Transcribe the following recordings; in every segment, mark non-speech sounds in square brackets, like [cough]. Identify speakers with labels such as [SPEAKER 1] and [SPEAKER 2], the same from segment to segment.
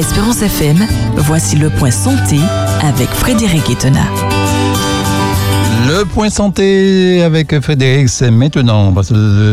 [SPEAKER 1] Espérance FM, voici le point santé avec Frédéric Etena.
[SPEAKER 2] Le point santé avec Frédéric, c'est maintenant.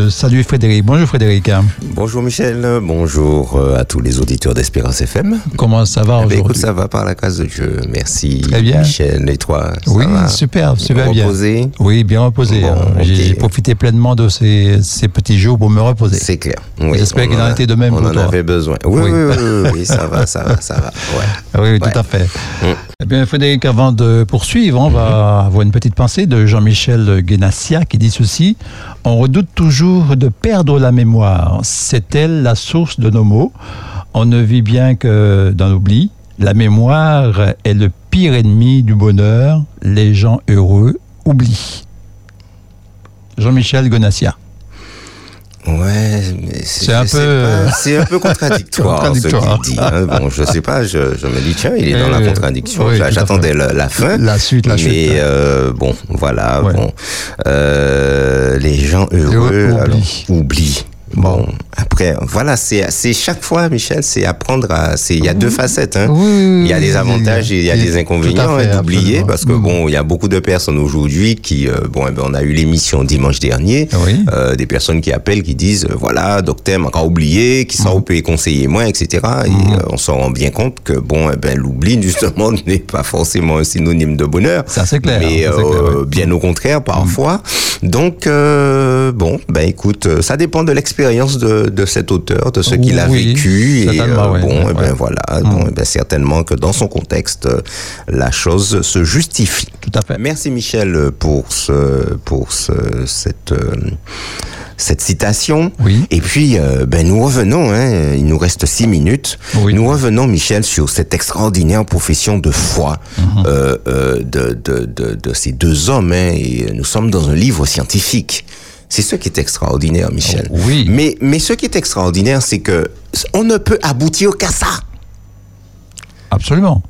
[SPEAKER 2] Salut Frédéric. Bonjour Frédéric.
[SPEAKER 3] Bonjour Michel. Bonjour euh, à tous les auditeurs d'Espérance FM.
[SPEAKER 2] Comment ça va
[SPEAKER 3] eh ben,
[SPEAKER 2] aujourd'hui
[SPEAKER 3] Écoute, ça va par la grâce de Dieu. Merci.
[SPEAKER 2] Très bien.
[SPEAKER 3] Michel et toi. ça
[SPEAKER 2] Oui,
[SPEAKER 3] va
[SPEAKER 2] super, super bien.
[SPEAKER 3] Reposé
[SPEAKER 2] Oui, bien reposé.
[SPEAKER 3] Bon,
[SPEAKER 2] hein. J'ai profité pleinement de ces, ces petits jours pour me reposer.
[SPEAKER 3] C'est clair. Oui,
[SPEAKER 2] J'espère qu'il en a été de même
[SPEAKER 3] On
[SPEAKER 2] pour
[SPEAKER 3] en
[SPEAKER 2] toi.
[SPEAKER 3] avait besoin. Oui,
[SPEAKER 2] Oui.
[SPEAKER 3] oui, oui, oui, oui, [laughs] ça va, ça va, ça va. Ouais.
[SPEAKER 2] Oui, oui,
[SPEAKER 3] Ouais.
[SPEAKER 2] tout à fait.
[SPEAKER 3] Mm.
[SPEAKER 2] Eh bien, Frédéric, avant de poursuivre, on va avoir une petite pensée de Jean-Michel Guénassia qui dit ceci On redoute toujours de perdre la mémoire. C'est elle la source de nos maux? On ne vit bien que dans l'oubli. La mémoire est le pire ennemi du bonheur. Les gens heureux oublient. Jean-Michel Guénassia.
[SPEAKER 3] Ouais, mais c'est
[SPEAKER 2] un peu-
[SPEAKER 3] un peu contradictoire,
[SPEAKER 2] Contradictoire.
[SPEAKER 3] ce qu'il dit. hein. Bon, je sais pas, je, je me dis, tiens, il est dans la
[SPEAKER 2] Euh,
[SPEAKER 3] contradiction.
[SPEAKER 2] oui,
[SPEAKER 3] J'attendais la, la fin.
[SPEAKER 2] La suite, la
[SPEAKER 3] mais
[SPEAKER 2] suite.
[SPEAKER 3] euh, bon, voilà,
[SPEAKER 2] Ouais.
[SPEAKER 3] bon. Euh, les gens heureux
[SPEAKER 2] oublient. Bon.
[SPEAKER 3] Après, voilà, c'est c'est chaque fois, Michel, c'est apprendre à. c'est- Il y a deux facettes. Hein.
[SPEAKER 2] Oui, oui,
[SPEAKER 3] Il y a des avantages et il y a
[SPEAKER 2] oui,
[SPEAKER 3] des inconvénients hein, d'oublier parce que
[SPEAKER 2] Mm.
[SPEAKER 3] bon, il y a beaucoup de personnes aujourd'hui qui, euh, bon, eh ben, on a eu l'émission dimanche dernier,
[SPEAKER 2] Oui.
[SPEAKER 3] euh, des personnes qui appellent, qui disent, euh, voilà, docteur m'a encore oublié, qui
[SPEAKER 2] Mm.
[SPEAKER 3] sont peut conseiller moins, etc. Et euh, on s'en rend bien compte que bon, eh ben, l'oubli justement [laughs] n'est pas forcément un synonyme de bonheur.
[SPEAKER 2] Ça, c'est clair,
[SPEAKER 3] Mais
[SPEAKER 2] ça, c'est clair, oui.
[SPEAKER 3] bien au contraire parfois. Donc euh, bon, ben écoute, ça dépend de l'expérience de, de cet auteur, de ce qu'il a
[SPEAKER 2] Oui,
[SPEAKER 3] vécu. Et euh, bon,
[SPEAKER 2] oui,
[SPEAKER 3] eh ben
[SPEAKER 2] ouais.
[SPEAKER 3] voilà, bon, eh ben, certainement que dans son contexte, euh, la chose se justifie.
[SPEAKER 2] Tout à fait.
[SPEAKER 3] Merci Michel pour ce pour ce, cette euh, cette citation.
[SPEAKER 2] Oui.
[SPEAKER 3] Et puis, euh, ben nous revenons. Hein, il nous reste six minutes.
[SPEAKER 2] Oui.
[SPEAKER 3] Nous revenons, Michel, sur cette extraordinaire profession de foi
[SPEAKER 2] Mhm.
[SPEAKER 3] euh, euh, de, de, de, de ces deux hommes. Hein, et nous sommes dans un livre scientifique. C'est ce qui est extraordinaire, Michel.
[SPEAKER 2] Oh, oui.
[SPEAKER 3] Mais mais ce qui est extraordinaire, c'est que on ne peut aboutir qu'à ça
[SPEAKER 2] Absolument.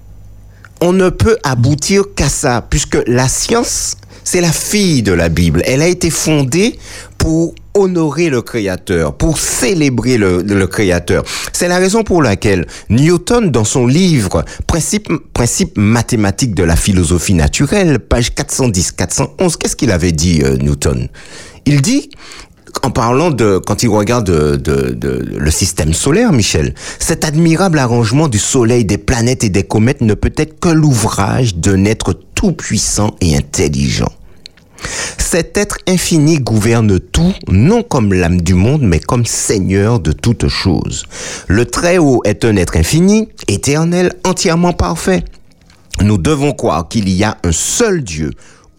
[SPEAKER 3] on ne peut aboutir qu'à ça, puisque la science, c'est la fille de la Bible. Elle a été fondée pour honorer le Créateur, pour célébrer le, le Créateur. C'est la raison pour laquelle Newton, dans son livre Principe, Principe mathématique de la philosophie naturelle, page 410-411, qu'est-ce qu'il avait dit, euh, Newton? Il dit en parlant de, quand il regarde de, de- de- le système solaire, Michel, cet admirable arrangement du Soleil, des planètes et des comètes ne peut être que l'ouvrage d'un être tout-puissant et intelligent. Cet être infini gouverne tout, non comme l'âme du monde, mais comme Seigneur de toutes choses. Le Très-Haut est un être infini, éternel, entièrement parfait. Nous devons croire qu'il y a un seul Dieu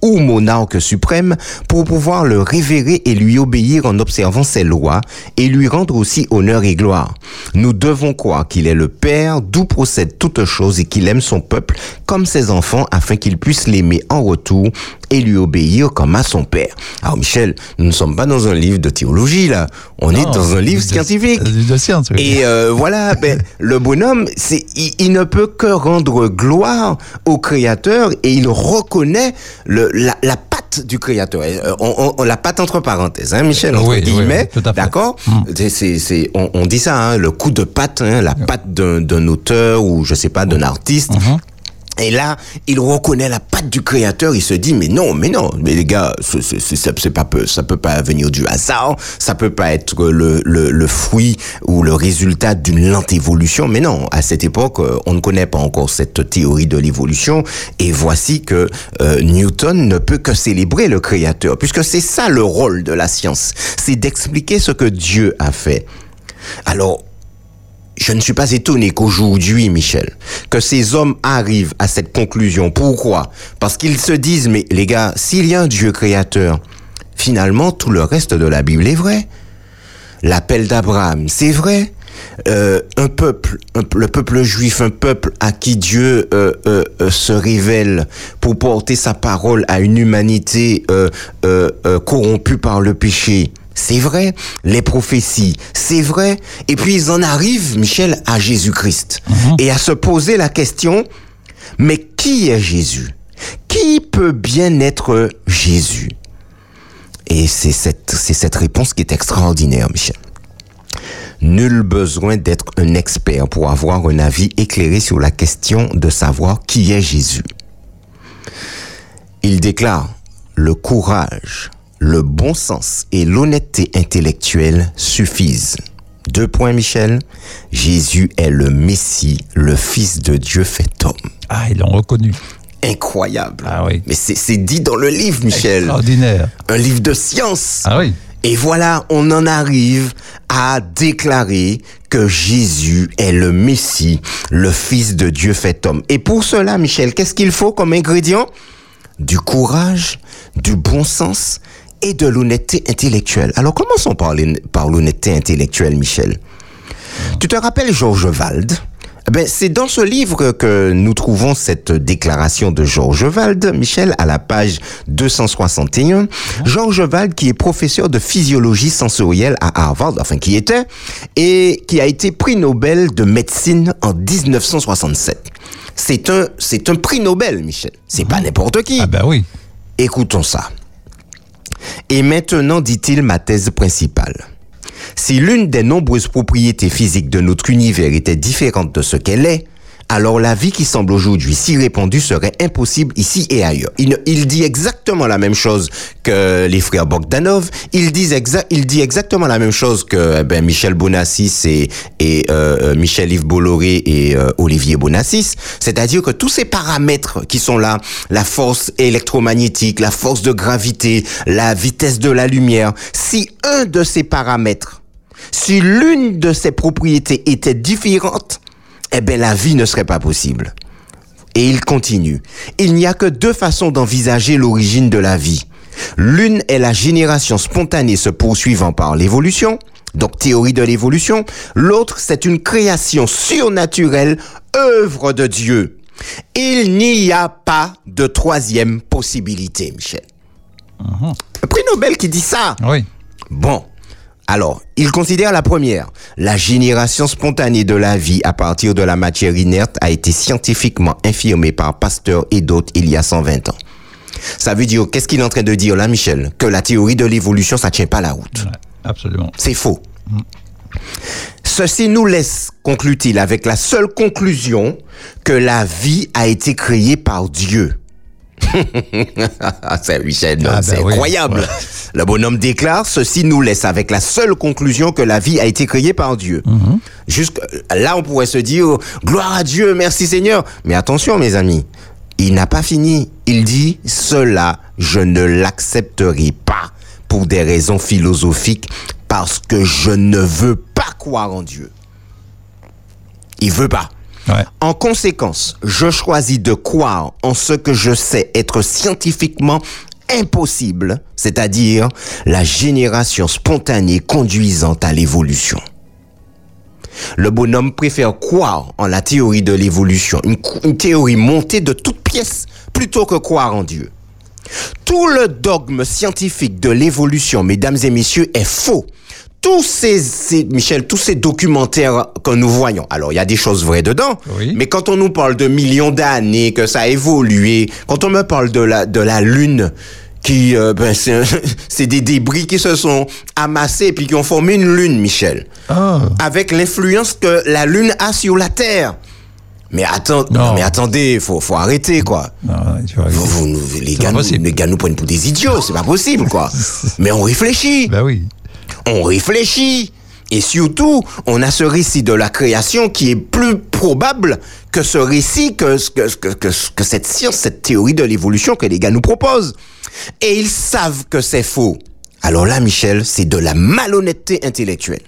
[SPEAKER 3] ou monarque suprême pour pouvoir le révérer et lui obéir en observant ses lois et lui rendre aussi honneur et gloire. Nous devons croire qu'il est le Père d'où procède toute chose et qu'il aime son peuple comme ses enfants afin qu'il puisse l'aimer en retour et lui obéir comme à son Père. Alors Michel, nous ne sommes pas dans un livre de théologie là, on est dans un livre
[SPEAKER 2] de-
[SPEAKER 3] scientifique.
[SPEAKER 2] de- de science, oui.
[SPEAKER 3] Et euh, voilà, [laughs] ben, le bonhomme, c'est, il, il ne peut que rendre gloire au Créateur et il reconnaît le, la, la patte du Créateur. Euh, On, on- on- la patte entre parenthèses, hein, Michel, entre
[SPEAKER 2] Oui,
[SPEAKER 3] guillemets,
[SPEAKER 2] oui,
[SPEAKER 3] d'accord C'est- c'est, on, on dit ça, hein, le coup de patte, hein, la patte d'un, auteur ou je sais pas d'un artiste.
[SPEAKER 2] Mhm.
[SPEAKER 3] Et là, il reconnaît la patte du créateur. Il se dit, mais non, mais non, mais les gars, c'est pas ça peut pas venir du hasard. Ça peut pas être le, le, le fruit ou le résultat d'une lente évolution. Mais non, à cette époque, euh, on ne connaît pas encore cette théorie de l'évolution. Et voici que euh, Newton ne peut que célébrer le créateur, puisque c'est ça le rôle de la science, c'est d'expliquer ce que Dieu a fait. Alors, je ne suis pas étonné qu'aujourd'hui, Michel, que ces hommes arrivent à cette conclusion. Pourquoi? Parce qu'ils se disent, mais les gars, s'il y a un Dieu créateur, finalement, tout le reste de la Bible est vrai. L'appel d'Abraham, c'est vrai. Euh, un peuple, le peuple juif, un peuple à qui Dieu euh, euh, se révèle pour porter sa parole à une humanité corrompue par le péché. C'est vrai, les prophéties, c'est vrai. Et puis ils en arrivent, Michel, à Jésus-Christ. Et à se poser la question, mais qui est Jésus? Qui peut bien être Jésus? Et c'est cette, c'est cette réponse qui est extraordinaire, Michel. Nul besoin d'être un expert pour avoir un avis éclairé sur la question de savoir qui est Jésus. Il déclare, le courage, le bon sens et l'honnêteté intellectuelle suffisent. Deux points, Michel. Jésus est le Messie, le Fils de Dieu fait homme.
[SPEAKER 2] Ah, ils l'ont reconnu.
[SPEAKER 3] Incroyable.
[SPEAKER 2] Ah oui.
[SPEAKER 3] Mais c'est dit dans le livre, Michel.
[SPEAKER 2] Extraordinaire.
[SPEAKER 3] Un livre de science.
[SPEAKER 2] Ah oui.
[SPEAKER 3] Et voilà, on en arrive à déclarer que Jésus est le Messie, le Fils de Dieu fait homme. Et pour cela, Michel, qu'est-ce qu'il faut comme ingrédient? Du courage, du bon sens et de l'honnêteté intellectuelle. Alors commençons par par l'honnêteté intellectuelle, Michel? Tu te rappelles Georges Wald Eh ben, c'est dans ce livre que nous trouvons cette déclaration de Georges Wald, Michel, à la page 261. Georges Wald, qui est professeur de physiologie sensorielle à Harvard, enfin qui était, et qui a été prix Nobel de médecine en 1967. C'est un, c'est un prix Nobel, Michel. C'est pas n'importe qui.
[SPEAKER 2] Ah ben oui.
[SPEAKER 3] Écoutons ça. Et maintenant, dit-il, ma thèse principale. Si l'une des nombreuses propriétés physiques de notre univers était différente de ce qu'elle est, alors la vie qui semble aujourd'hui si répandue serait impossible ici et ailleurs. Il, dit exactement la même chose que les frères Bogdanov. Il dit, il exactement la même chose que eh ben, Michel Bonassis et, et euh, euh, Michel-Yves Bolloré et euh, Olivier Bonassis. C'est-à-dire que tous ces paramètres qui sont là, la force électromagnétique, la force de gravité, la vitesse de la lumière, si un de ces paramètres, si l'une de ces propriétés était différente, eh bien la vie ne serait pas possible. Et il continue. Il n'y a que deux façons d'envisager l'origine de la vie. L'une est la génération spontanée se poursuivant par l'évolution, donc théorie de l'évolution. L'autre, c'est une création surnaturelle, œuvre de Dieu. Il n'y a pas de troisième possibilité, Michel. Un prix Nobel qui dit ça.
[SPEAKER 2] Oui.
[SPEAKER 3] Bon. Alors, il considère la première. La génération spontanée de la vie à partir de la matière inerte a été scientifiquement infirmée par Pasteur et d'autres il y a 120 ans. Ça veut dire, qu'est-ce qu'il est en train de dire là, Michel? Que la théorie de l'évolution, ça tient pas la route.
[SPEAKER 2] Ouais, absolument.
[SPEAKER 3] C'est faux. Ceci nous laisse, conclut-il, avec la seule conclusion que la vie a été créée par Dieu. [laughs] c'est
[SPEAKER 2] Ah, ben
[SPEAKER 3] c'est
[SPEAKER 2] oui.
[SPEAKER 3] incroyable.
[SPEAKER 2] Ouais.
[SPEAKER 3] Le bonhomme déclare, ceci nous laisse avec la seule conclusion que la vie a été créée par Dieu.
[SPEAKER 2] Mhm.
[SPEAKER 3] Jusque là, on pourrait se dire, gloire à Dieu, merci Seigneur. Mais attention, mes amis, il n'a pas fini. Il dit, cela, je ne l'accepterai pas pour des raisons philosophiques parce que je ne veux pas croire en Dieu. Il veut pas.
[SPEAKER 2] Ouais.
[SPEAKER 3] En conséquence, je choisis de croire en ce que je sais être scientifiquement impossible, c'est-à-dire la génération spontanée conduisant à l'évolution. Le bonhomme préfère croire en la théorie de l'évolution, une, théorie montée de toutes pièces, plutôt que croire en Dieu. Tout le dogme scientifique de l'évolution, mesdames et messieurs, est faux. Tous ces, ces- Michel, tous ces documentaires que nous voyons, alors il y a des choses vraies dedans,
[SPEAKER 2] Oui.
[SPEAKER 3] mais quand on nous parle de millions d'années, que ça a évolué, quand on me parle de la, de la Lune, qui, euh, ben, c'est [laughs] des débris qui se sont amassés puis qui ont formé une Lune, Michel
[SPEAKER 2] Ah.
[SPEAKER 3] avec l'influence que la Lune a sur la Terre. Mais, attends,
[SPEAKER 2] Non.
[SPEAKER 3] mais attendez, faut, faut arrêter, quoi.
[SPEAKER 2] Non, tu vois,
[SPEAKER 3] Vous, les, gars, nous, les gars nous prennent pour des idiots, c'est pas possible, quoi. [laughs] Mais on réfléchit,
[SPEAKER 2] Ben oui.
[SPEAKER 3] On réfléchit. Et surtout, on a ce récit de la création qui est plus probable que ce récit, que, que, que, que, cette science, cette théorie de l'évolution que les gars nous proposent. Et ils savent que c'est faux. Alors là, Michel, c'est de la malhonnêteté intellectuelle.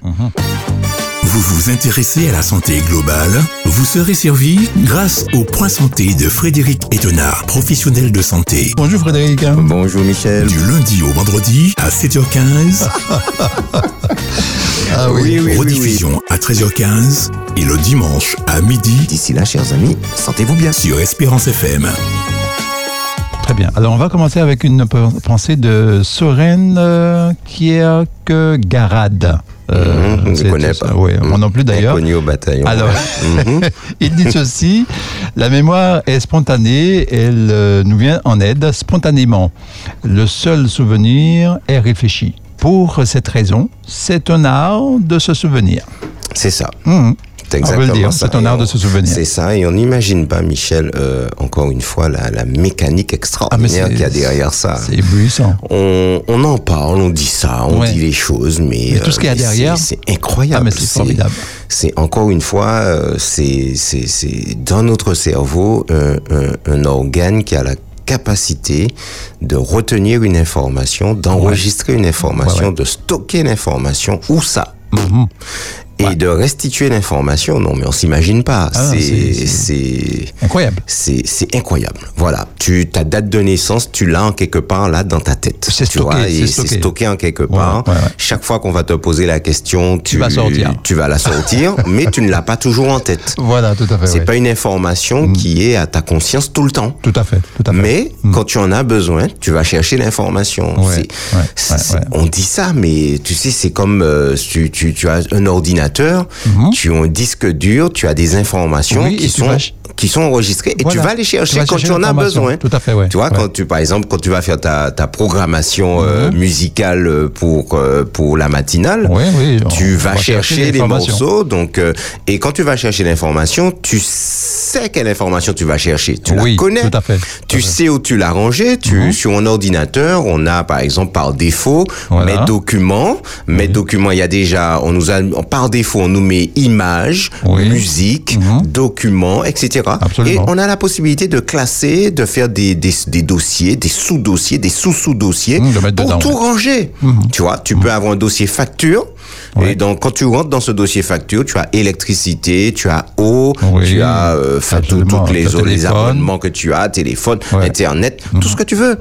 [SPEAKER 4] Vous vous intéressez à la santé globale Vous serez servi grâce au Point Santé de Frédéric Etenard, professionnel de santé.
[SPEAKER 2] Bonjour Frédéric.
[SPEAKER 3] Bonjour Michel.
[SPEAKER 4] Du lundi au vendredi à 7h15,
[SPEAKER 2] Ah oui.
[SPEAKER 3] oui, oui, oui.
[SPEAKER 4] rediffusion à 13h15 et le dimanche à midi
[SPEAKER 3] D'ici là, chers amis, sentez-vous bien.
[SPEAKER 4] sur Espérance FM.
[SPEAKER 2] Très bien. Alors, on va commencer avec une pensée de Soren euh, Kierkegaard. Euh,
[SPEAKER 3] Mhm, je connais
[SPEAKER 2] c'est-
[SPEAKER 3] pas.
[SPEAKER 2] Oui, moi
[SPEAKER 3] Mhm.
[SPEAKER 2] non plus d'ailleurs.
[SPEAKER 3] Inconnu au bataillon.
[SPEAKER 2] Alors,
[SPEAKER 3] Mhm. [laughs]
[SPEAKER 2] il dit ceci la mémoire est spontanée, elle euh, nous vient en aide spontanément. Le seul souvenir est réfléchi. Pour cette raison, c'est un art de se souvenir.
[SPEAKER 3] C'est ça. C'est exactement
[SPEAKER 2] c'est un art de se souvenir.
[SPEAKER 3] C'est ça, et on n'imagine pas, Michel, euh, encore une fois, la, la mécanique extraordinaire
[SPEAKER 2] Ah, c'est-
[SPEAKER 3] qu'il y a derrière ça.
[SPEAKER 2] C'est éblouissant.
[SPEAKER 3] On, on en parle, on dit ça, on
[SPEAKER 2] Ouais.
[SPEAKER 3] dit les choses, mais,
[SPEAKER 2] Mais tout ce qu'il y a
[SPEAKER 3] euh,
[SPEAKER 2] derrière-
[SPEAKER 3] c'est incroyable.
[SPEAKER 2] Ah, c'est formidable.
[SPEAKER 3] C'est encore une fois, euh, c'est dans notre cerveau un, un, un organe qui a la capacité de retenir une information, d'enregistrer une information,
[SPEAKER 2] Ouais, ouais.
[SPEAKER 3] de stocker l'information. Où ça
[SPEAKER 2] Mhm.
[SPEAKER 3] Et de restituer l'information, non, mais on s'imagine pas.
[SPEAKER 2] Ah,
[SPEAKER 3] c'est,
[SPEAKER 2] Incroyable.
[SPEAKER 3] c'est, incroyable. Voilà. Tu, ta date de naissance, tu l'as en quelque part là dans ta tête.
[SPEAKER 2] C'est stocké, stocké.
[SPEAKER 3] c'est stocké en quelque part.
[SPEAKER 2] ouais, ouais.
[SPEAKER 3] Chaque fois qu'on va te poser la question, tu,
[SPEAKER 2] vas sortir.
[SPEAKER 3] tu vas la sortir, [laughs] mais tu ne l'as pas toujours en tête.
[SPEAKER 2] Voilà, tout à fait.
[SPEAKER 3] C'est pas une information qui est à ta conscience tout le temps.
[SPEAKER 2] Tout à fait, tout à fait.
[SPEAKER 3] Mais quand tu en as besoin, tu vas chercher l'information. On dit ça, mais tu sais, c'est comme euh, tu, tu, tu as un ordinateur, tu as un disque dur, tu as des informations
[SPEAKER 2] Mhm. Oui,
[SPEAKER 3] qui
[SPEAKER 2] et
[SPEAKER 3] sont qui sont enregistrées et tu vas les chercher
[SPEAKER 2] vas
[SPEAKER 3] quand
[SPEAKER 2] chercher
[SPEAKER 3] tu en as besoin.
[SPEAKER 2] Tout à fait, ouais.
[SPEAKER 3] Tu vois,
[SPEAKER 2] Ouais.
[SPEAKER 3] quand tu par exemple quand tu vas faire ta, ta programmation euh, musicale euh, pour euh, pour la matinale,
[SPEAKER 2] Oui, oui, on-
[SPEAKER 3] tu vas
[SPEAKER 2] va chercher
[SPEAKER 3] les morceaux. Donc euh, et quand tu vas chercher l'information, tu sais quelle information tu vas chercher. Tu
[SPEAKER 2] Oui,
[SPEAKER 3] la connais.
[SPEAKER 2] tout à fait, tout
[SPEAKER 3] Tu
[SPEAKER 2] à fait. Mhm.
[SPEAKER 3] sais où tu l'as rangé. Tu sur un ordinateur, on a par exemple par défaut
[SPEAKER 2] Voilà.
[SPEAKER 3] mes documents. Mes documents, il y a déjà, on nous a par défaut, on nous met images, musique,
[SPEAKER 2] Mhm.
[SPEAKER 3] documents, etc.
[SPEAKER 2] Absolument.
[SPEAKER 3] Et on a la possibilité de classer, de faire des, des, des dossiers, des sous-dossiers, des sous-sous-dossiers
[SPEAKER 2] mettre
[SPEAKER 3] pour
[SPEAKER 2] dedans,
[SPEAKER 3] tout
[SPEAKER 2] ouais.
[SPEAKER 3] Ranger. Tu vois, tu peux avoir un dossier facture.
[SPEAKER 2] Ouais.
[SPEAKER 3] Et donc, quand tu rentres dans ce dossier facture, tu as électricité, tu as eau,
[SPEAKER 2] Oui,
[SPEAKER 3] tu as euh, tout- toutes les,
[SPEAKER 2] Le
[SPEAKER 3] autres- les abonnements que tu as, téléphone,
[SPEAKER 2] Ouais.
[SPEAKER 3] Internet, tout ce que tu veux.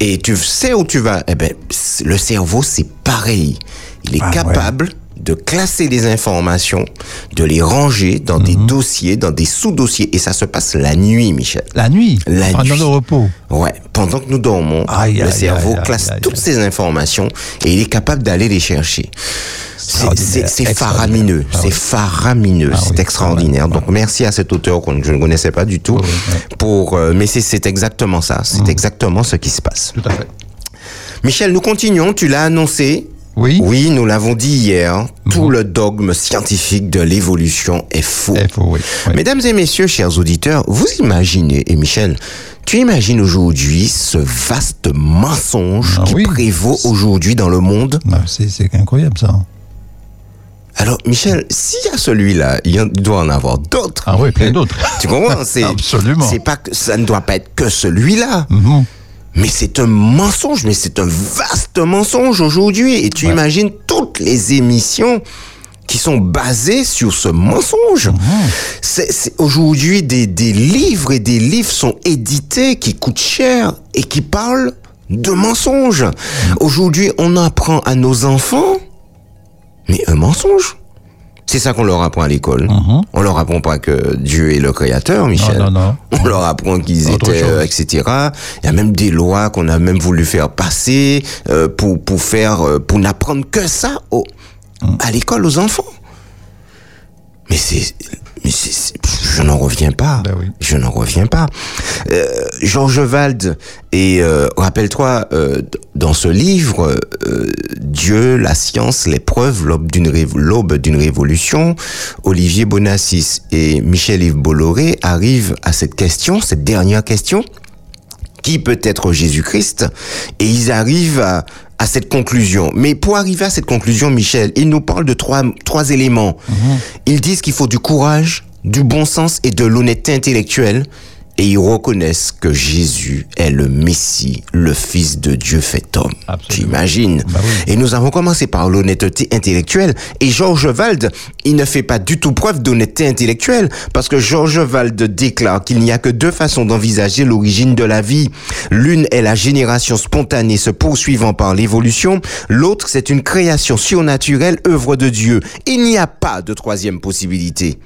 [SPEAKER 3] Et tu sais où tu vas. Eh ben, le cerveau, c'est pareil. Il est
[SPEAKER 2] Ah,
[SPEAKER 3] capable de classer les informations, de les ranger dans des
[SPEAKER 2] Mhm.
[SPEAKER 3] dossiers, dans des sous-dossiers. Et ça se passe la nuit, Michel.
[SPEAKER 2] La nuit,
[SPEAKER 3] La
[SPEAKER 2] pendant
[SPEAKER 3] nuit.
[SPEAKER 2] le repos.
[SPEAKER 3] Ouais, pendant que nous dormons,
[SPEAKER 2] Aïe,
[SPEAKER 3] le
[SPEAKER 2] aïe,
[SPEAKER 3] cerveau
[SPEAKER 2] aïe,
[SPEAKER 3] classe toutes ces informations et il est capable d'aller les chercher. C'est- faramineux,
[SPEAKER 2] Ah
[SPEAKER 3] c'est
[SPEAKER 2] oui.
[SPEAKER 3] faramineux,
[SPEAKER 2] Ah
[SPEAKER 3] c'est
[SPEAKER 2] oui,
[SPEAKER 3] extraordinaire.
[SPEAKER 2] ah
[SPEAKER 3] Donc merci à cet auteur que je ne connaissais pas du tout.
[SPEAKER 2] Oui, oui.
[SPEAKER 3] Pour, euh, mais c'est- c'est exactement ça, c'est exactement ce qui se passe.
[SPEAKER 2] Tout à fait.
[SPEAKER 3] Michel, nous continuons. Tu l'as annoncé.
[SPEAKER 2] Oui.
[SPEAKER 3] Oui, nous l'avons dit hier. Tout le dogme scientifique de l'évolution est faux.
[SPEAKER 2] Oui. oui.
[SPEAKER 3] Mesdames et messieurs, chers auditeurs, vous imaginez, et Michel, tu imagines aujourd'hui ce vaste mensonge
[SPEAKER 2] Ah
[SPEAKER 3] qui
[SPEAKER 2] oui.
[SPEAKER 3] prévaut aujourd'hui dans le monde?
[SPEAKER 2] Ah, C'est incroyable ça.
[SPEAKER 3] Alors, Michel, s'il y a celui-là, il doit en avoir d'autres.
[SPEAKER 2] Ah oui, plein d'autres.
[SPEAKER 3] Tu comprends? [laughs] C'est
[SPEAKER 2] Absolument.
[SPEAKER 3] C'est pas que ça ne doit pas être que celui-là.
[SPEAKER 2] Mhm.
[SPEAKER 3] Mais c'est un mensonge, mais c'est un vaste mensonge aujourd'hui. Et tu
[SPEAKER 2] Ouais.
[SPEAKER 3] imagines toutes les émissions qui sont basées sur ce mensonge. C'est- Aujourd'hui, des, des livres et des livres sont édités qui coûtent cher et qui parlent de mensonges. Aujourd'hui, on apprend à nos enfants, mais un mensonge. C'est ça qu'on leur apprend à l'école. On leur apprend pas que Dieu est le créateur, Michel.
[SPEAKER 2] Mhm. non, non.
[SPEAKER 3] On leur apprend qu'ils étaient, euh, etc. Il y a même des lois qu'on a même voulu faire passer euh, pour pour faire euh, pour n'apprendre que ça au,
[SPEAKER 2] Mm.
[SPEAKER 3] à l'école aux enfants. Mais c'est mais je n'en reviens pas.
[SPEAKER 2] Ben oui.
[SPEAKER 3] Je n'en reviens pas. Euh, Georges Wald et euh, rappelle-toi euh, dans ce livre euh, Dieu, la science, les preuves, l'aube d'une l'aube d'une révolution, Olivier Bonassis et Michel-Yves Bolloré arrivent à cette question, cette dernière question qui peut être Jésus-Christ? Et ils arrivent à, à cette conclusion. Mais pour arriver à cette conclusion, Michel, ils nous parlent de trois, trois éléments. Ils disent qu'il faut du courage, du bon sens et de l'honnêteté intellectuelle et ils reconnaissent que Jésus est le Messie, le Fils de Dieu fait homme. Tu imagines
[SPEAKER 2] Bah oui.
[SPEAKER 3] Et nous avons commencé par l'honnêteté intellectuelle. Et Georges Wald, il ne fait pas du tout preuve d'honnêteté intellectuelle, parce que Georges Wald déclare qu'il n'y a que deux façons d'envisager l'origine de la vie. L'une est la génération spontanée se poursuivant par l'évolution, l'autre c'est une création surnaturelle, œuvre de Dieu. Il n'y a pas de troisième possibilité.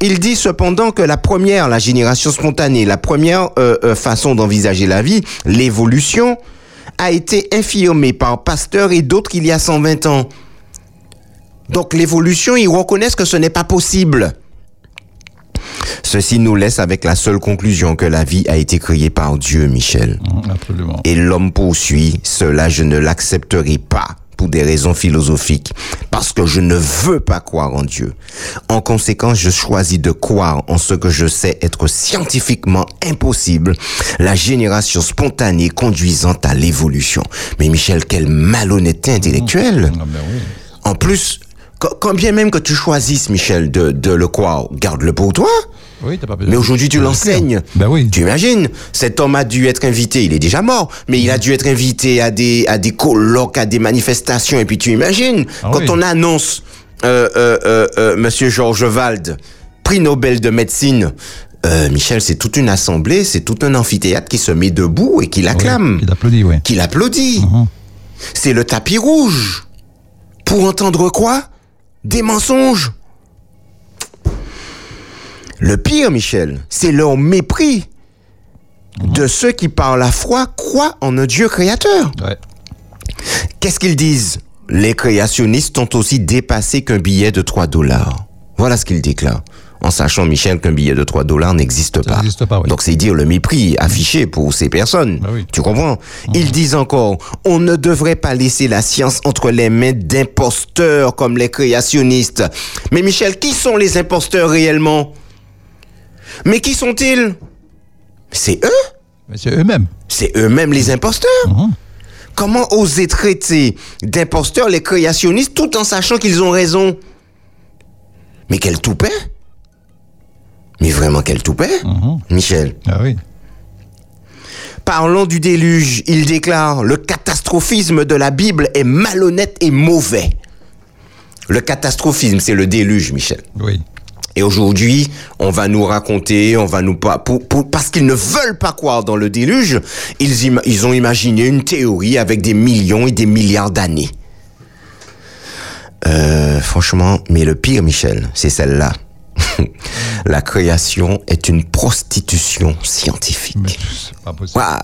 [SPEAKER 3] Il dit cependant que la première, la génération spontanée, la première euh, euh, façon d'envisager la vie, l'évolution, a été infirmée par Pasteur et d'autres il y a 120 ans. Donc l'évolution, ils reconnaissent que ce n'est pas possible. Ceci nous laisse avec la seule conclusion que la vie a été créée par Dieu, Michel.
[SPEAKER 2] Mhm, Absolument.
[SPEAKER 3] Et l'homme poursuit, cela je ne l'accepterai pas. Pour des raisons philosophiques, parce que je ne veux pas croire en Dieu. En conséquence, je choisis de croire en ce que je sais être scientifiquement impossible, la génération spontanée conduisant à l'évolution. Mais Michel, quelle malhonnêteté intellectuelle.
[SPEAKER 2] Ah ben oui.
[SPEAKER 3] En plus, quand bien même que tu choisisses, Michel, de, de le croire, garde-le pour toi.
[SPEAKER 2] Oui, t'as pas besoin.
[SPEAKER 3] Mais aujourd'hui, tu l'enseignes.
[SPEAKER 2] Ben oui.
[SPEAKER 3] Tu imagines, cet homme a dû être invité, il est déjà mort, mais il a dû être invité à des, à des colloques, à des manifestations, et puis tu imagines,
[SPEAKER 2] Ah
[SPEAKER 3] quand
[SPEAKER 2] oui.
[SPEAKER 3] on annonce euh, euh, euh, euh, Monsieur Georges Wald, prix Nobel de médecine, euh, Michel, c'est toute une assemblée, c'est tout un amphithéâtre qui se met debout et qui l'acclame,
[SPEAKER 2] Il applaudit, oui.
[SPEAKER 3] qui l'applaudit.
[SPEAKER 2] Mhm.
[SPEAKER 3] C'est le tapis rouge. Pour entendre quoi? Des mensonges. Le pire, Michel, c'est leur mépris de ceux qui, par la foi, croient en un Dieu créateur.
[SPEAKER 2] Ouais.
[SPEAKER 3] Qu'est-ce qu'ils disent? Les créationnistes ont aussi dépassé qu'un billet de 3 dollars. Voilà ce qu'ils déclarent. En sachant, Michel, qu'un billet de 3 dollars n'existe pas.
[SPEAKER 2] n'existe pas, oui.
[SPEAKER 3] Donc c'est dire le mépris affiché pour ces personnes.
[SPEAKER 2] Bah oui.
[SPEAKER 3] Tu comprends? Ils disent encore, on ne devrait pas laisser la science entre les mains d'imposteurs comme les créationnistes. Mais Michel, qui sont les imposteurs réellement? Mais qui sont-ils? C'est eux?
[SPEAKER 2] Mais c'est eux-mêmes.
[SPEAKER 3] C'est eux-mêmes les imposteurs
[SPEAKER 2] Mhm.
[SPEAKER 3] Comment oser traiter d'imposteurs les créationnistes tout en sachant qu'ils ont raison? Mais quel toupet? Mais vraiment quel toupet?
[SPEAKER 2] Mhm.
[SPEAKER 3] Michel
[SPEAKER 2] Ah oui.
[SPEAKER 3] Parlons du déluge. Il déclare Le catastrophisme de la Bible est malhonnête et mauvais. Le catastrophisme, c'est le déluge, Michel.
[SPEAKER 2] Oui.
[SPEAKER 3] Et aujourd'hui, on va nous raconter, on va nous pas pour, parce qu'ils ne veulent pas croire dans le déluge, ils, ils ont imaginé une théorie avec des millions et des milliards d'années. Euh, franchement, mais le pire, Michel, c'est celle-là. La création est une prostitution scientifique.
[SPEAKER 2] C'est pas possible.
[SPEAKER 3] Why,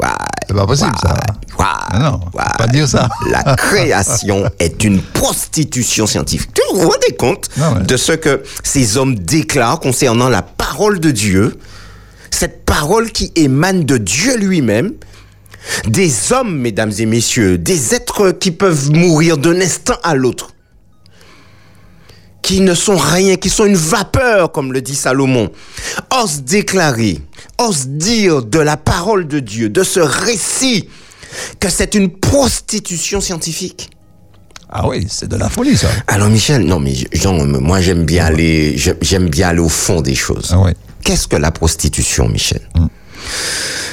[SPEAKER 3] why,
[SPEAKER 2] C'est pas possible, ça.
[SPEAKER 3] why,
[SPEAKER 2] Ah non, faut pas dire ça.
[SPEAKER 3] La création [laughs] est une prostitution scientifique. Tu vous rendez compte de ce que ces hommes déclarent concernant la parole de Dieu, cette parole qui émane de Dieu lui-même, des hommes, mesdames et messieurs, des êtres qui peuvent mourir d'un instant à l'autre, qui ne sont rien, qui sont une vapeur, comme le dit Salomon, osent déclarer, osent dire de la parole de Dieu, de ce récit, que c'est une prostitution scientifique.
[SPEAKER 2] Ah oui, c'est de la folie, ça.
[SPEAKER 3] Alors Michel, non mais Jean, moi j'aime bien aller, j'aime bien aller au fond des choses.
[SPEAKER 2] Ah ouais.
[SPEAKER 3] Qu'est-ce que la prostitution, Michel?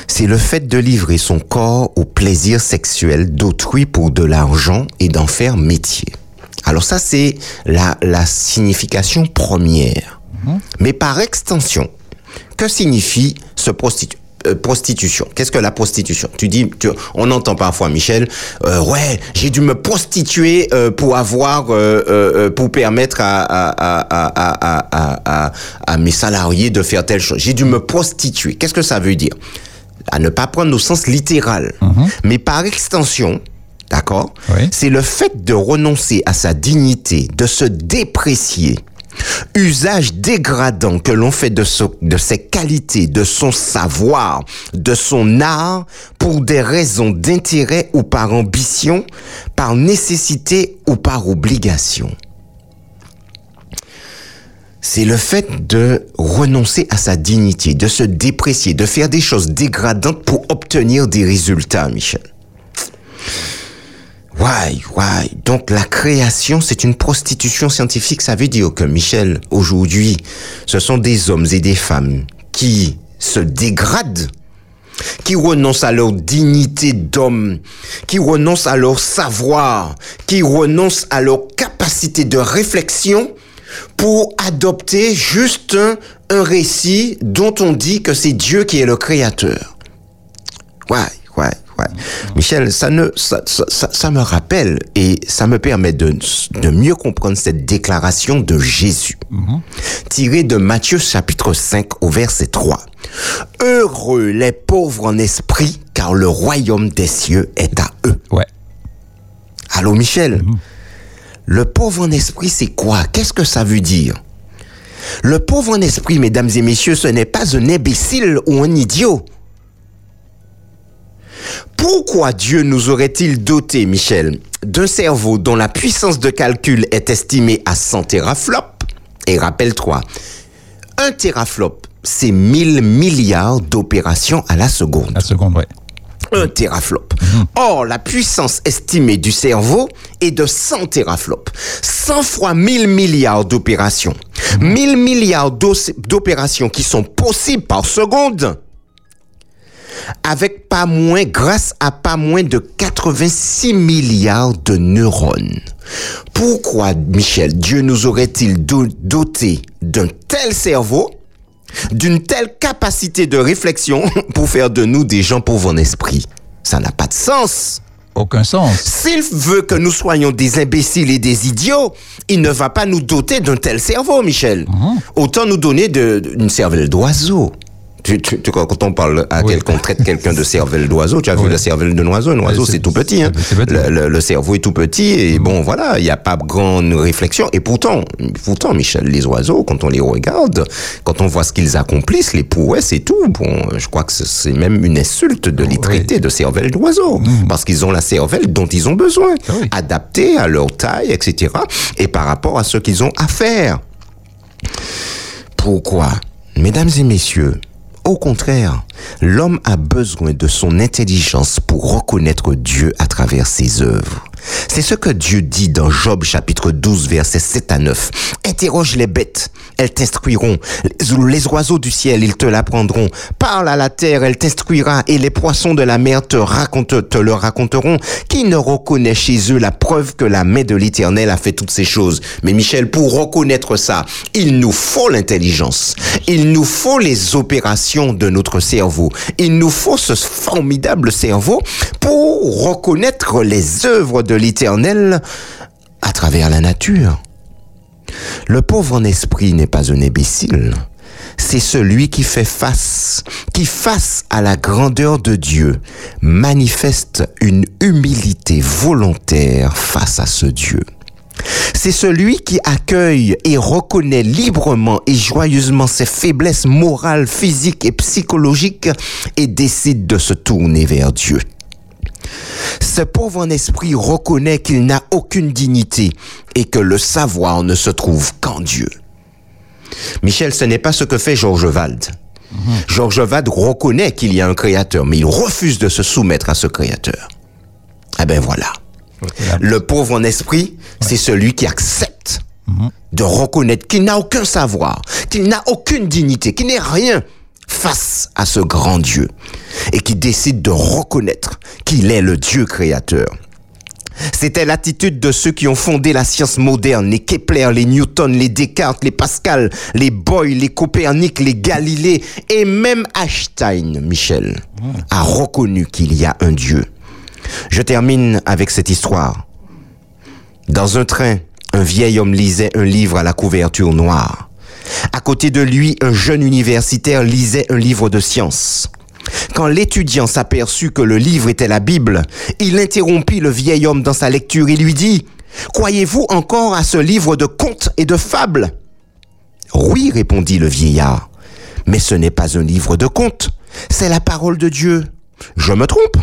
[SPEAKER 3] C'est le fait de livrer son corps au plaisir sexuel d'autrui pour de l'argent et d'en faire métier. Alors ça, c'est la, la signification première. Mais par extension, que signifie ce prostitu euh, prostitution? Qu'est-ce que la prostitution? Tu dis, tu- on entend parfois, Michel, euh, ouais, j'ai dû me prostituer euh, pour avoir, euh, pour permettre à, à, à, à, à, à, à- à mes salariés de faire telle chose. J'ai dû me prostituer. Qu'est-ce que ça veut dire? À ne pas prendre au sens littéral, mais par extension. D'accord
[SPEAKER 2] Oui.
[SPEAKER 3] C'est le fait de renoncer à sa dignité, de se déprécier, usage dégradant que l'on fait de, de ses qualités, de son savoir, de son art, pour des raisons d'intérêt ou par ambition, par nécessité ou par obligation. C'est le fait de renoncer à sa dignité, de se déprécier, de faire des choses dégradantes pour obtenir des résultats, Michel. Ouais, ouais. Donc la création, c'est une prostitution scientifique. Ça veut dire que Michel, aujourd'hui, ce sont des hommes et des femmes qui se dégradent, qui renoncent à leur dignité d'homme, qui renoncent à leur savoir, qui renoncent à leur capacité de réflexion pour adopter juste un, récit dont on dit que c'est Dieu qui est le créateur. Ouais, ouais. Michel, ça, ne, ça, ça, ça, ça me rappelle et ça me permet de, de mieux comprendre cette déclaration de Jésus, tirée de Matthieu chapitre 5 au verset 3. Heureux les pauvres en esprit, car le royaume des cieux est à eux.
[SPEAKER 2] Ouais.
[SPEAKER 3] Allô, Michel? Le pauvre en esprit, c'est quoi? Qu'est-ce que ça veut dire? Le pauvre en esprit, mesdames et messieurs, ce n'est pas un imbécile ou un idiot. Pourquoi Dieu nous aurait-il dotés, Michel, d'un cerveau dont la puissance de calcul est estimée à 100 teraflops, et rappelle-toi, un teraflop, c'est 1000 milliards d'opérations à la seconde.
[SPEAKER 2] La seconde, ouais.
[SPEAKER 3] Un teraflop. Or, la puissance estimée du cerveau est de 100 teraflops. 100 fois 1000 milliards d'opérations. 1000 milliards d'opérations qui sont possibles par seconde. Avec pas moins, grâce à pas moins de 86 milliards de neurones. Pourquoi, Michel, Dieu nous aurait-il do- doté d'un tel cerveau d'une telle capacité de réflexion [laughs] pour faire de nous des gens pauvres en esprit? Ça n'a pas de sens.
[SPEAKER 2] Aucun sens.
[SPEAKER 3] S'il veut que nous soyons des imbéciles et des idiots, il ne va pas nous doter d'un tel cerveau, Michel. Autant nous donner de- d'une cervelle d'oiseau. Tu, tu- tu- quand on parle à
[SPEAKER 2] Oui.
[SPEAKER 3] quelqu'un, on traite quelqu'un de cervelle d'oiseau, tu as vu la cervelle d'un oiseau, un oiseau
[SPEAKER 2] c'est-
[SPEAKER 3] tout petit. Hein.
[SPEAKER 2] petit.
[SPEAKER 3] Le, le- le cerveau est tout petit et bon voilà, il n'y a pas grande réflexion. Et pourtant, pourtant, Michel, les oiseaux, quand on les regarde, quand on voit ce qu'ils accomplissent, les prouesses et tout, bon, je crois que c'est- même une insulte de les
[SPEAKER 2] Oui.
[SPEAKER 3] traiter de cervelle d'oiseau, parce qu'ils ont la cervelle dont ils ont besoin,
[SPEAKER 2] Ah
[SPEAKER 3] adaptée à leur taille, etc. Et par rapport à ce qu'ils ont à faire. Pourquoi? Mesdames et messieurs, au contraire, l'homme a besoin de son intelligence pour reconnaître Dieu à travers ses œuvres. C'est ce que Dieu dit dans Job chapitre 12 versets 7 à 9. Interroge les bêtes, elles t'instruiront. Les- Les oiseaux du ciel, ils te l'apprendront. Parle à la terre, elle t'instruira. Et les poissons de la mer te, racontent, te le raconteront. Qui ne reconnaît chez eux la preuve que la main de l'Éternel a fait toutes ces choses? Mais Michel, pour reconnaître ça, il nous faut l'intelligence. Il nous faut les opérations de notre cerveau. Il nous faut ce formidable cerveau pour reconnaître les œuvres de l'Éternel à travers la nature. Le pauvre en esprit n'est pas un imbécile. C'est celui qui fait face, qui face à la grandeur de Dieu, manifeste une humilité volontaire face à ce Dieu. C'est celui qui accueille et reconnaît librement et joyeusement ses faiblesses morales, physiques et psychologiques et décide de se tourner vers Dieu. Ce pauvre en esprit reconnaît qu'il n'a aucune dignité et que le savoir ne se trouve qu'en Dieu. Michel, ce n'est pas ce que fait Georges Wald. Georges Wald reconnaît qu'il y a un créateur, mais il refuse de se soumettre à ce créateur. Eh ben voilà. Le pauvre en esprit, c'est celui qui accepte de reconnaître qu'il n'a aucun savoir, qu'il n'a aucune dignité, qu'il n'est rien face à ce grand Dieu et qui décide de reconnaître qu'il est le Dieu créateur. C'était l'attitude de ceux qui ont fondé la science moderne, les Kepler, les Newton, les Descartes, les Pascal, les Boyle, les Copernic, les Galilée et même Einstein, Michel, a reconnu qu'il y a un Dieu. Je termine avec cette histoire. Dans un train, un vieil homme lisait un livre à la couverture noire. À côté de lui, un jeune universitaire lisait un livre de science. Quand l'étudiant s'aperçut que le livre était la Bible, il interrompit le vieil homme dans sa lecture et lui dit, Croyez-vous encore à ce livre de contes et de fables? Oui, répondit le vieillard, mais ce n'est pas un livre de contes, c'est la parole de Dieu. Je me trompe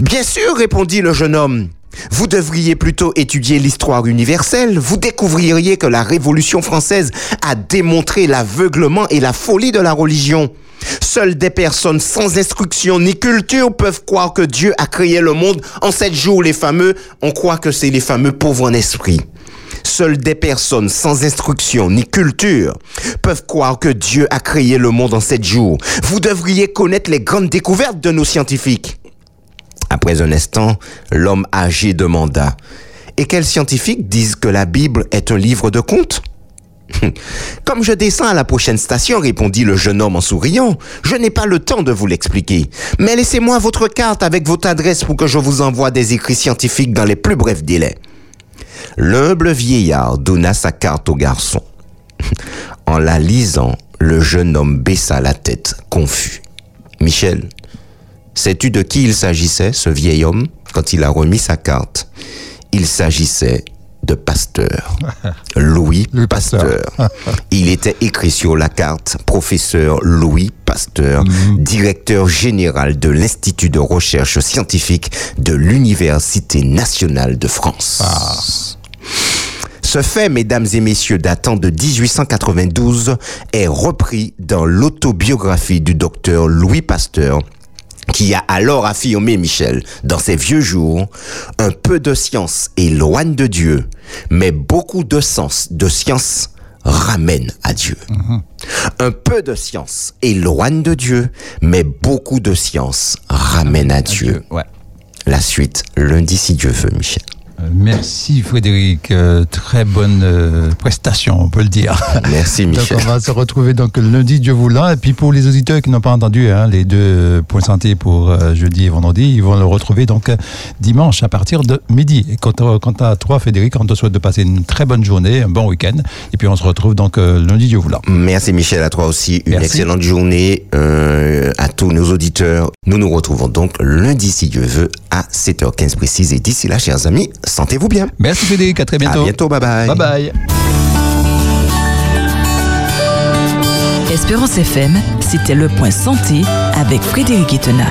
[SPEAKER 3] Bien sûr, répondit le jeune homme. Vous devriez plutôt étudier l'histoire universelle. Vous découvririez que la Révolution française a démontré l'aveuglement et la folie de la religion. Seules des personnes sans instruction ni culture peuvent croire que Dieu a créé le monde en sept jours. Les fameux, on croit que c'est les fameux pauvres en esprit. Seules des personnes sans instruction ni culture peuvent croire que Dieu a créé le monde en sept jours. Vous devriez connaître les grandes découvertes de nos scientifiques. Après un instant, l'homme âgé demanda Et quels scientifiques disent que la Bible est un livre de contes? [laughs] Comme je descends à la prochaine station, répondit le jeune homme en souriant, je n'ai pas le temps de vous l'expliquer. Mais laissez-moi votre carte avec votre adresse pour que je vous envoie des écrits scientifiques dans les plus brefs délais. L'humble vieillard donna sa carte au garçon. [laughs] En la lisant, le jeune homme baissa la tête, confus. Michel, sais-tu de qui il s'agissait, ce vieil homme, quand il a remis sa carte? Il s'agissait de Pasteur. [laughs] Louis, Pasteur. [laughs] Il était écrit sur la carte professeur Louis Pasteur,
[SPEAKER 2] Mhm.
[SPEAKER 3] directeur général de l'Institut de recherche scientifique de l'Université nationale de France.
[SPEAKER 2] Ah.
[SPEAKER 3] Ce fait, mesdames et messieurs, datant de 1892, est repris dans l'autobiographie du docteur Louis Pasteur, qui a alors affirmé, Michel, dans ses vieux jours, un peu de science éloigne de Dieu, mais beaucoup de sens, de science ramène à Dieu. Un peu de science éloigne de Dieu, mais beaucoup de science ramène à Dieu.
[SPEAKER 2] Ouais.
[SPEAKER 3] La suite, lundi si Dieu veut, Michel.
[SPEAKER 2] Merci Frédéric, Euh, très bonne euh, prestation, on peut le dire.
[SPEAKER 3] Merci, [laughs]
[SPEAKER 2] Donc
[SPEAKER 3] Michel.
[SPEAKER 2] on va se retrouver donc lundi, Dieu voulant. Et puis pour les auditeurs qui n'ont pas entendu hein, les deux points santé pour euh, jeudi et vendredi, ils vont le retrouver donc dimanche à partir de midi. Et quant à, quant à toi Frédéric, on te souhaite de passer une très bonne journée, un bon week-end. Et puis on se retrouve donc lundi, Dieu voulant.
[SPEAKER 3] Merci Michel, à toi aussi. Une
[SPEAKER 2] Merci.
[SPEAKER 3] excellente journée à tous nos auditeurs. Nous nous retrouvons donc lundi, si Dieu veut, à 7h15 précise. Et d'ici là, chers amis, sentez-vous bien.
[SPEAKER 2] Merci Frédéric, à très bientôt.
[SPEAKER 3] À bientôt, bye bye.
[SPEAKER 2] Bye bye.
[SPEAKER 1] Espérance FM, c'était le point santé avec Frédéric Etena.